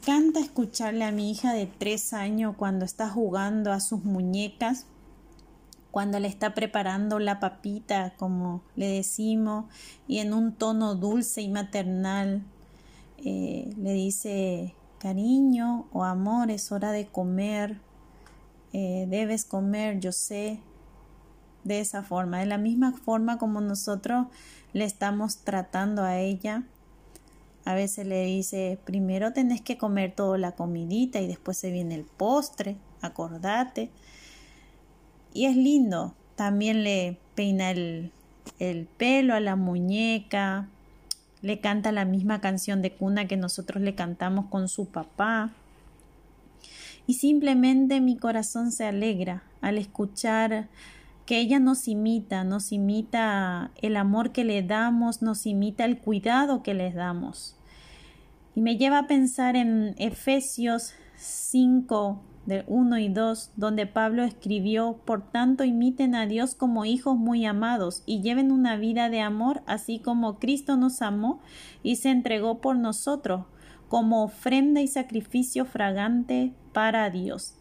encanta escucharle a mi hija de tres años cuando está jugando a sus muñecas, cuando le está preparando la papita, como le decimos, y en un tono dulce y maternal eh, le dice cariño o amor, es hora de comer, eh, debes comer, yo sé, de esa forma, de la misma forma como nosotros le estamos tratando a ella. A veces le dice, primero tenés que comer toda la comidita y después se viene el postre, acordate. Y es lindo, también le peina el, el pelo a la muñeca, le canta la misma canción de cuna que nosotros le cantamos con su papá. Y simplemente mi corazón se alegra al escuchar que ella nos imita, nos imita el amor que le damos, nos imita el cuidado que les damos. Y me lleva a pensar en Efesios 5, de 1 y 2, donde Pablo escribió, Por tanto imiten a Dios como hijos muy amados y lleven una vida de amor, así como Cristo nos amó y se entregó por nosotros, como ofrenda y sacrificio fragante para Dios.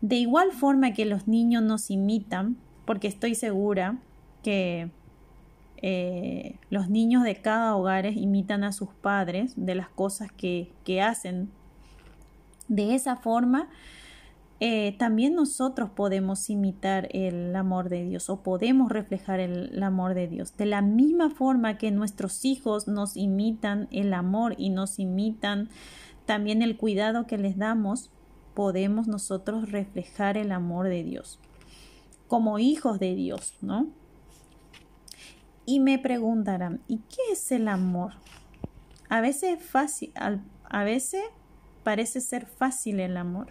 De igual forma que los niños nos imitan, porque estoy segura que eh, los niños de cada hogar imitan a sus padres de las cosas que, hacen. De esa forma, eh, también nosotros podemos imitar el amor de Dios o podemos reflejar el, amor de Dios. De la misma forma que nuestros hijos nos imitan el amor y nos imitan también el cuidado que les damos, podemos nosotros reflejar el amor de Dios como hijos de Dios, ¿no? Y me preguntarán, ¿y qué es el amor? A veces fácil, a veces parece ser fácil el amor,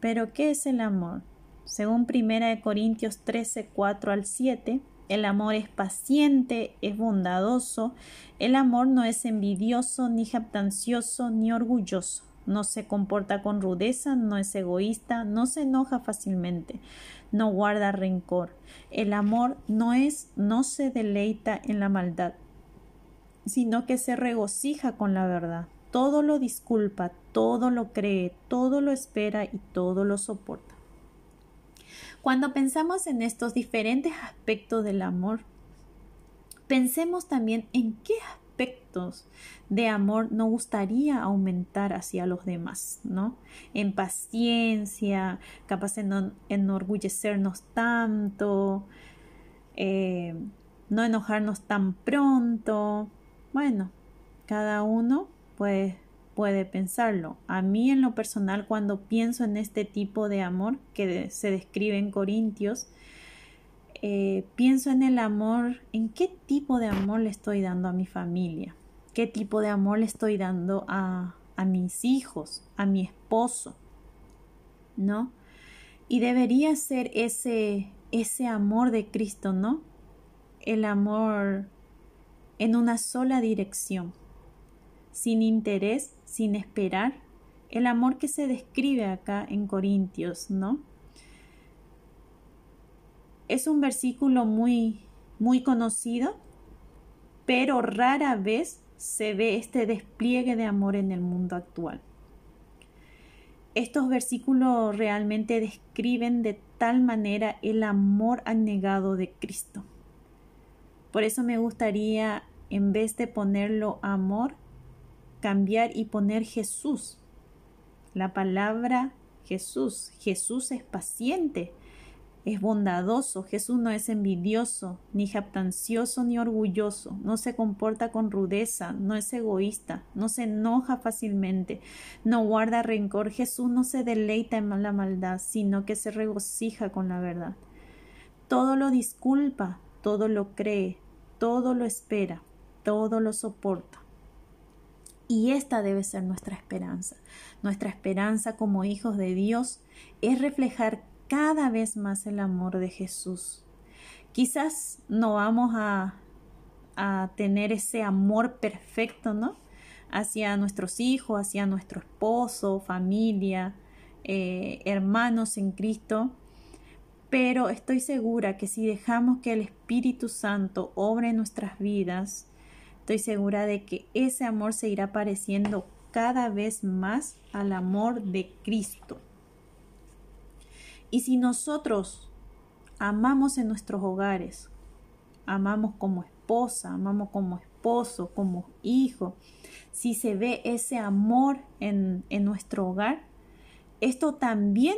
pero ¿qué es el amor? Según 1 Corintios 13, 4 al 7, el amor es paciente, es bondadoso, el amor no es envidioso, ni jactancioso, ni orgulloso no se comporta con rudeza, no es egoísta, no se enoja fácilmente, no guarda rencor. El amor no es, no se deleita en la maldad, sino que se regocija con la verdad. Todo lo disculpa, todo lo cree, todo lo espera y todo lo soporta. Cuando pensamos en estos diferentes aspectos del amor, pensemos también en qué aspectos de amor nos gustaría aumentar hacia los demás, ¿no? En paciencia, capaz de no enorgullecernos tanto, eh, no enojarnos tan pronto. Bueno, cada uno pues, puede pensarlo. A mí en lo personal, cuando pienso en este tipo de amor que se describe en Corintios, eh, pienso en el amor, en qué tipo de amor le estoy dando a mi familia, qué tipo de amor le estoy dando a, a mis hijos, a mi esposo, ¿no? Y debería ser ese, ese amor de Cristo, ¿no? El amor en una sola dirección, sin interés, sin esperar, el amor que se describe acá en Corintios, ¿no? Es un versículo muy, muy conocido, pero rara vez se ve este despliegue de amor en el mundo actual. Estos versículos realmente describen de tal manera el amor anegado de Cristo. Por eso me gustaría, en vez de ponerlo amor, cambiar y poner Jesús. La palabra Jesús. Jesús es paciente, es bondadoso, Jesús no es envidioso, ni jactancioso, ni orgulloso, no se comporta con rudeza, no es egoísta, no se enoja fácilmente, no guarda rencor, Jesús no se deleita en la maldad, sino que se regocija con la verdad. Todo lo disculpa, todo lo cree, todo lo espera, todo lo soporta. Y esta debe ser nuestra esperanza. Nuestra esperanza como hijos de Dios es reflejar cada vez más el amor de Jesús. Quizás no vamos a, a tener ese amor perfecto, ¿no? Hacia nuestros hijos, hacia nuestro esposo, familia, eh, hermanos en Cristo, pero estoy segura que si dejamos que el Espíritu Santo obre en nuestras vidas, estoy segura de que ese amor se irá apareciendo cada vez más al amor de Cristo. Y si nosotros amamos en nuestros hogares, amamos como esposa, amamos como esposo, como hijo, si se ve ese amor en, nuestro hogar, esto también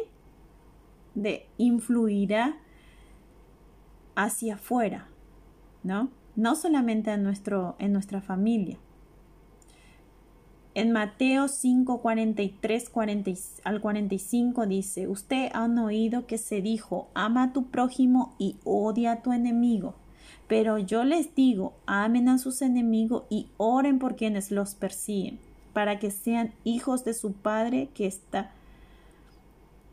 de, influirá hacia afuera, ¿no? No solamente en, nuestro, en nuestra familia. En Mateo 5, 43 al 45 dice, usted han oído que se dijo, ama a tu prójimo y odia a tu enemigo. Pero yo les digo, amen a sus enemigos y oren por quienes los persiguen, para que sean hijos de su Padre que está,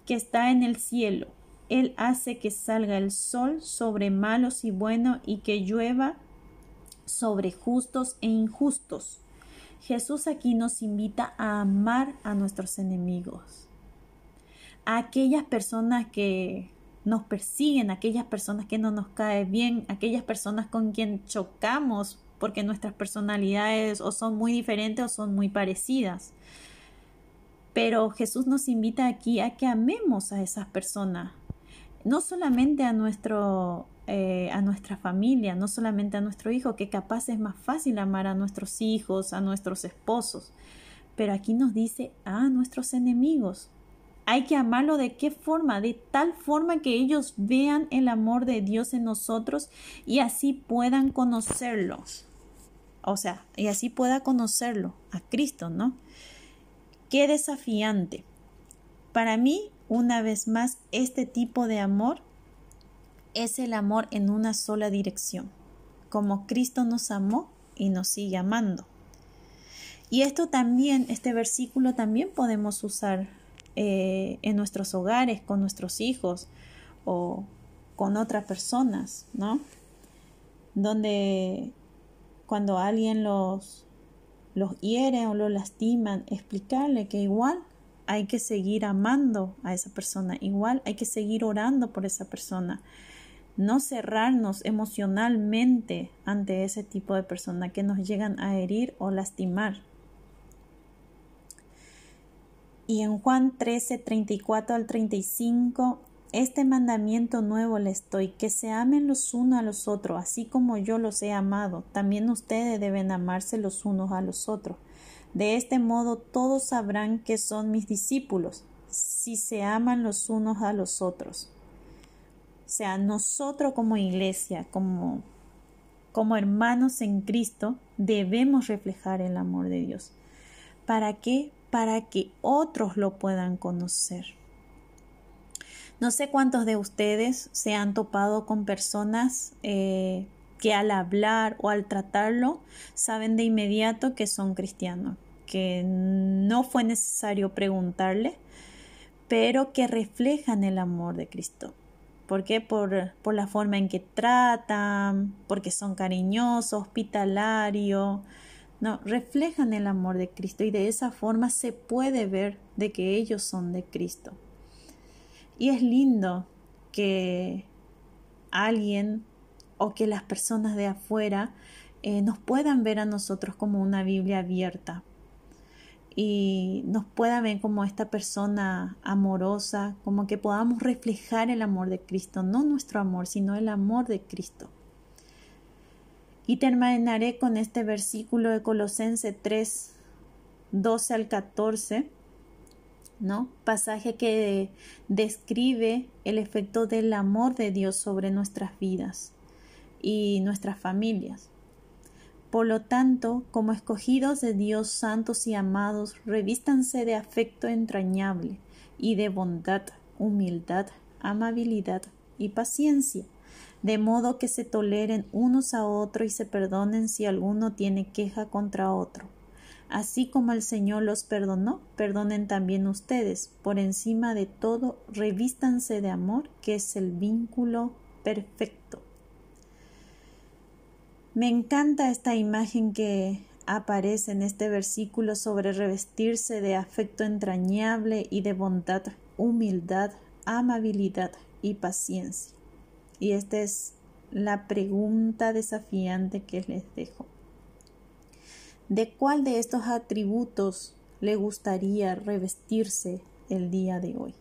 que está en el cielo. Él hace que salga el sol sobre malos y buenos y que llueva sobre justos e injustos. Jesús aquí nos invita a amar a nuestros enemigos, a aquellas personas que nos persiguen, aquellas personas que no nos caen bien, aquellas personas con quien chocamos porque nuestras personalidades o son muy diferentes o son muy parecidas. Pero Jesús nos invita aquí a que amemos a esas personas, no solamente a nuestro eh, a nuestra familia, no solamente a nuestro hijo, que capaz es más fácil amar a nuestros hijos, a nuestros esposos, pero aquí nos dice a nuestros enemigos. Hay que amarlo de qué forma, de tal forma que ellos vean el amor de Dios en nosotros y así puedan conocerlos. O sea, y así pueda conocerlo a Cristo, ¿no? Qué desafiante. Para mí, una vez más, este tipo de amor es el amor en una sola dirección, como Cristo nos amó y nos sigue amando. Y esto también, este versículo también podemos usar eh, en nuestros hogares, con nuestros hijos o con otras personas, ¿no? Donde cuando alguien los, los hiere o los lastiman, explicarle que igual hay que seguir amando a esa persona, igual hay que seguir orando por esa persona, no cerrarnos emocionalmente ante ese tipo de personas que nos llegan a herir o lastimar. Y en Juan 13, 34 al 35, este mandamiento nuevo les doy, que se amen los unos a los otros, así como yo los he amado. También ustedes deben amarse los unos a los otros. De este modo todos sabrán que son mis discípulos, si se aman los unos a los otros. Sea, nosotros como iglesia, como, como hermanos en Cristo, debemos reflejar el amor de Dios. ¿Para qué? Para que otros lo puedan conocer. No sé cuántos de ustedes se han topado con personas eh, que al hablar o al tratarlo saben de inmediato que son cristianos, que no fue necesario preguntarle, pero que reflejan el amor de Cristo. ¿Por qué? Por, por la forma en que tratan, porque son cariñosos, hospitalarios. No, reflejan el amor de Cristo y de esa forma se puede ver de que ellos son de Cristo. Y es lindo que alguien o que las personas de afuera eh, nos puedan ver a nosotros como una Biblia abierta, y nos pueda ver como esta persona amorosa, como que podamos reflejar el amor de Cristo, no nuestro amor, sino el amor de Cristo. Y terminaré con este versículo de Colosense 3, 12 al 14, ¿no? Pasaje que describe el efecto del amor de Dios sobre nuestras vidas y nuestras familias. Por lo tanto, como escogidos de Dios santos y amados, revístanse de afecto entrañable y de bondad, humildad, amabilidad y paciencia, de modo que se toleren unos a otros y se perdonen si alguno tiene queja contra otro. Así como el Señor los perdonó, perdonen también ustedes. Por encima de todo, revístanse de amor, que es el vínculo perfecto. Me encanta esta imagen que aparece en este versículo sobre revestirse de afecto entrañable y de bondad, humildad, amabilidad y paciencia. Y esta es la pregunta desafiante que les dejo. ¿De cuál de estos atributos le gustaría revestirse el día de hoy.